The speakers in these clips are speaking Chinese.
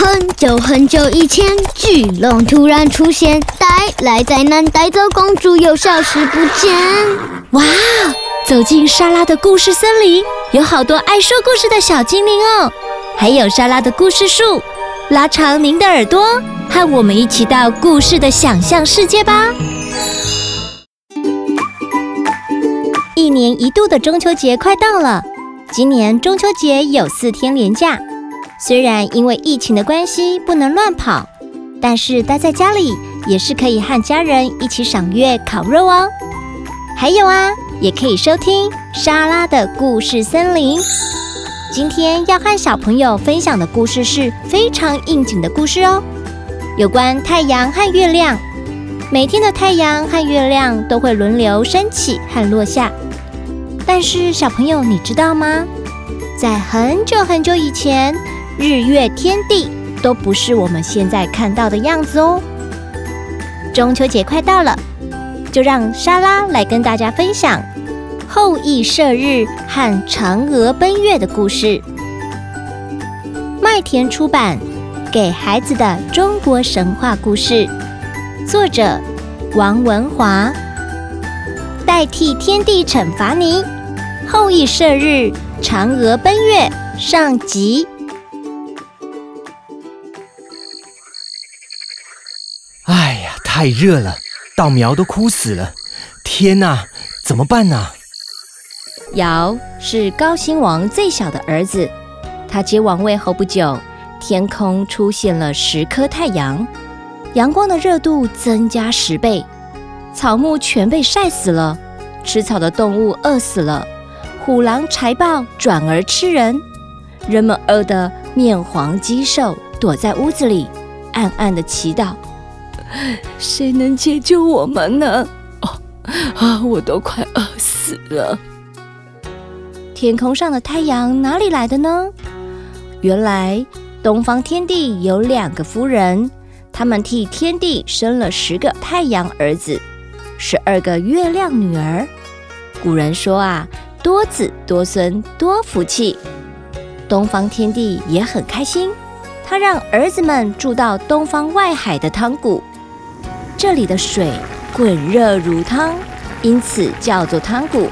很久很久以前，巨龙突然出现，带来灾难，带走公主，又消失不见。哇！走进莎拉的故事森林，有好多爱说故事的小精灵哦，还有莎拉的故事树。拉长您的耳朵，和我们一起到故事的想象世界吧。一年一度的中秋节快到了，今年中秋节有四天连假。虽然因为疫情的关系不能乱跑，但是待在家里也是可以和家人一起赏月、烤肉哦。还有啊，也可以收听莎拉的故事森林。今天要和小朋友分享的故事是非常应景的故事哦，有关太阳和月亮。每天的太阳和月亮都会轮流升起和落下，但是小朋友你知道吗？在很久很久以前，日月天地都不是我们现在看到的样子哦。中秋节快到了，就让莎拉来跟大家分享后羿射日和嫦娥奔月的故事。麦田出版《给孩子的中国神话故事》，作者王文华。代替天帝惩罚你，后羿射日，嫦娥奔月上集。太热了，稻苗都枯死了。天哪，怎么办呢？尧是高辛王最小的儿子，他接王位后不久，天空出现了十颗太阳，阳光的热度增加十倍，草木全被晒死了，吃草的动物饿死了，虎狼豺豹转而吃人，人们饿得面黄肌瘦，躲在屋子里，暗暗的祈祷。谁能解救我们呢？哦啊，我都快饿死了。天空上的太阳哪里来的呢？原来东方天帝有两个夫人，他们替天帝生了十个太阳儿子，十二个月亮女儿。古人说啊，多子多孙多福气。东方天帝也很开心，他让儿子们住到东方外海的汤谷。这里的水滚热如汤，因此叫做汤谷。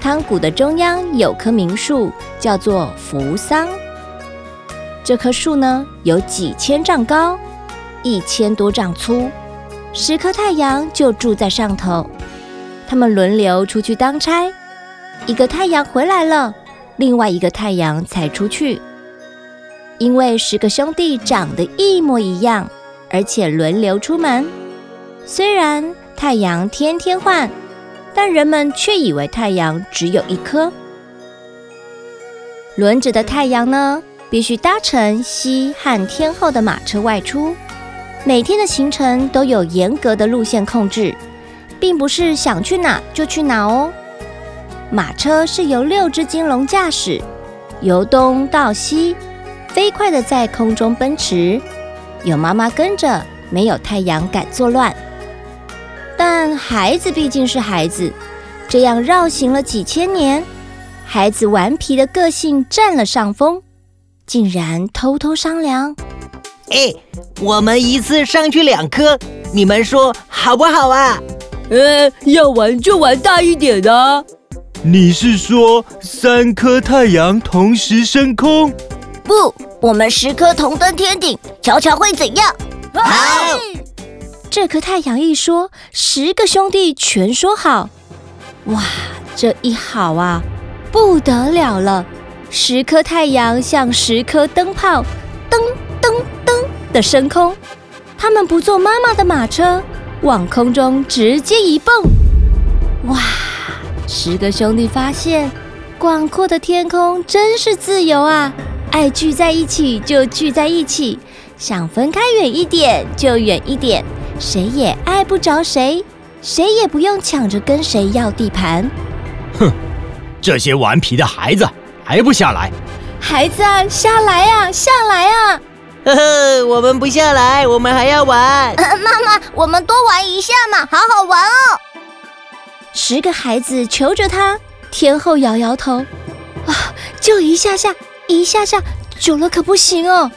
汤谷的中央有棵名树，叫做扶桑。这棵树呢，有几千丈高，一千多丈粗，十颗太阳就住在上头。他们轮流出去当差，一个太阳回来了，另外一个太阳才出去。因为十个兄弟长得一模一样。而且轮流出门，虽然太阳天天换，但人们却以为太阳只有一颗。轮着的太阳呢，必须搭乘西汉天后的马车外出，每天的行程都有严格的路线控制，并不是想去哪就去哪哦。马车是由六只金龙驾驶，由东到西，飞快地在空中奔驰。有妈妈跟着，没有太阳敢作乱。但孩子毕竟是孩子，这样绕行了几千年，孩子顽皮的个性占了上风，竟然偷偷商量：“哎，我们一次上去两颗，你们说好不好啊？”“呃，要玩就玩大一点的。”“你是说三颗太阳同时升空？”“不。”我们十颗同登天顶，瞧瞧会怎样？好！这颗太阳一说，十个兄弟全说好。哇，这一好啊，不得了了！十颗太阳像十颗灯泡，噔噔噔的升空。他们不坐妈妈的马车，往空中直接一蹦。哇！十个兄弟发现，广阔的天空真是自由啊！爱聚在一起就聚在一起，想分开远一点就远一点，谁也碍不着谁，谁也不用抢着跟谁要地盘。哼，这些顽皮的孩子还不下来！孩子啊，下来啊，下来啊！呵呵，我们不下来，我们还要玩。妈妈，我们多玩一下嘛，好好玩哦。十个孩子求着他，天后摇摇头，啊，就一下下。一下下久了可不行哦，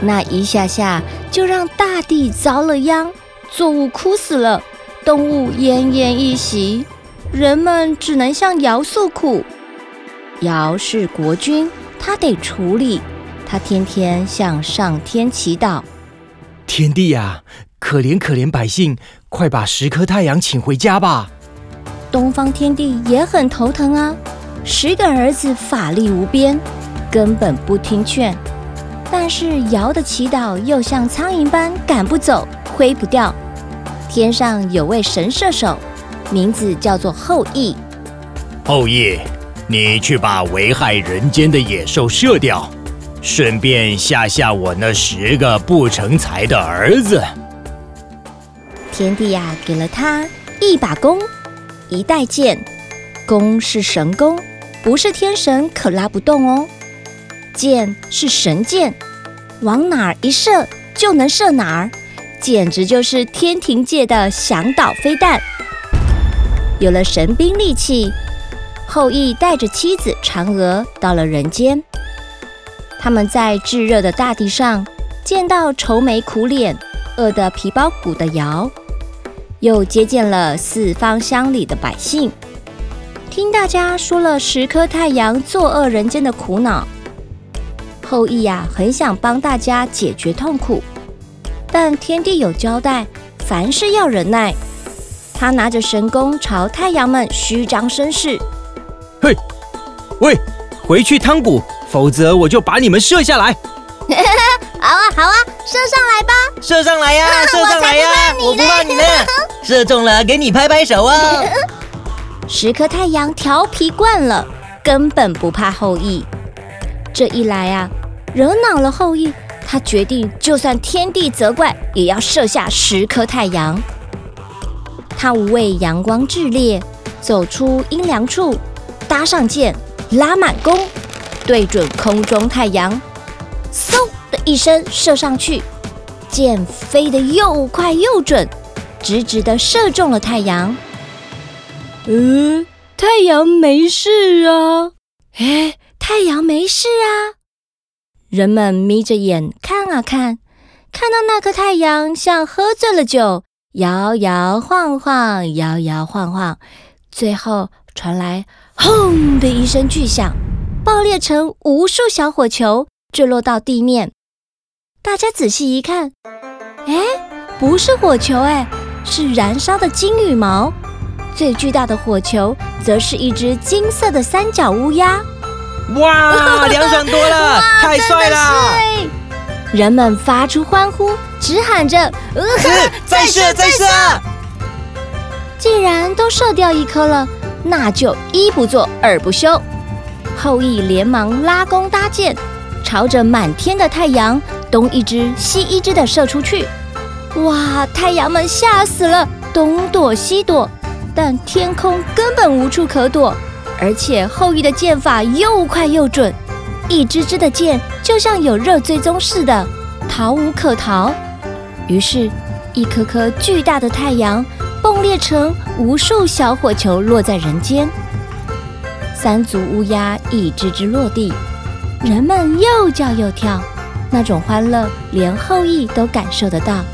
那一下下就让大地遭了殃，作物枯死了，动物奄奄一息，人们只能向尧诉苦。尧是国君，他得处理，他天天向上天祈祷：天帝呀，可怜可怜百姓，快把十颗太阳请回家吧！东方天帝也很头疼啊，十个儿子法力无边，根本不听劝。但是尧的祈祷又像苍蝇般赶不走、挥不掉。天上有位神射手，名字叫做后羿。后羿，你去把危害人间的野兽射掉，顺便吓吓我那十个不成才的儿子。天帝呀、啊，给了他一把弓，一带箭。弓是神弓，不是天神可拉不动哦。箭是神箭，往哪儿一射就能射哪儿，简直就是天庭界的响导飞弹。有了神兵利器，后羿带着妻子嫦娥到了人间。他们在炙热的大地上见到愁眉苦脸、饿得皮包骨的尧，又接见了四方乡里的百姓，听大家说了十颗太阳作恶人间的苦恼。后羿呀，很想帮大家解决痛苦，但天帝有交代，凡事要忍耐。他拿着神弓朝太阳们虚张声势：“嘿，喂，回去汤谷，否则我就把你们射下来。”好啊，好啊，射上来吧！射上来呀，射上来呀！我不怕你呢，射中了给你拍拍手啊。十颗太阳调皮惯了，根本不怕后羿。这一来啊，惹恼了后羿，他决定就算天地责怪，也要射下十颗太阳。他无畏阳光炽烈，走出阴凉处，搭上箭，拉满弓，对准空中太阳，嗖的一声射上去，箭飞得又快又准，直直的射中了太阳。嗯，太阳没事啊。哎。太阳没事啊！人们眯着眼看啊看，看到那颗太阳像喝醉了酒，摇摇晃晃，摇摇晃晃，最后传来“轰”的一声巨响，爆裂成无数小火球，坠落到地面。大家仔细一看，哎，不是火球，哎，是燃烧的金羽毛。最巨大的火球，则是一只金色的三角乌鸦。哇，凉爽多了，太帅了！人们发出欢呼，直喊着：“呃，再射，再射！”既然都射掉一颗了，那就一不做二不休。后羿连忙拉弓搭箭，朝着满天的太阳东一只西一只的射出去。哇，太阳们吓死了，东躲西躲，但天空根本无处可躲。而且后羿的箭法又快又准，一支支的箭就像有热追踪似的，逃无可逃。于是，一颗颗巨大的太阳迸裂成无数小火球，落在人间。三足乌鸦一只只落地，人们又叫又跳，那种欢乐连后羿都感受得到。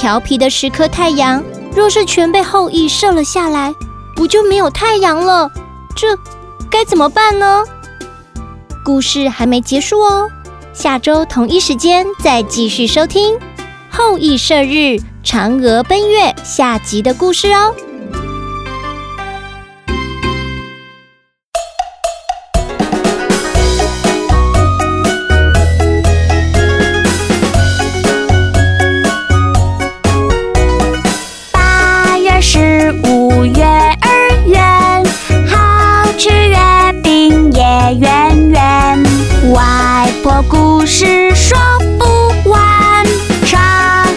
调皮的十颗太阳，若是全被后羿射了下来，不就没有太阳了？这该怎么办呢？故事还没结束哦，下周同一时间再继续收听《后羿射日，嫦娥奔月》下集的故事哦。故事说不完，嫦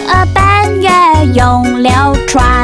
娥奔月永流传。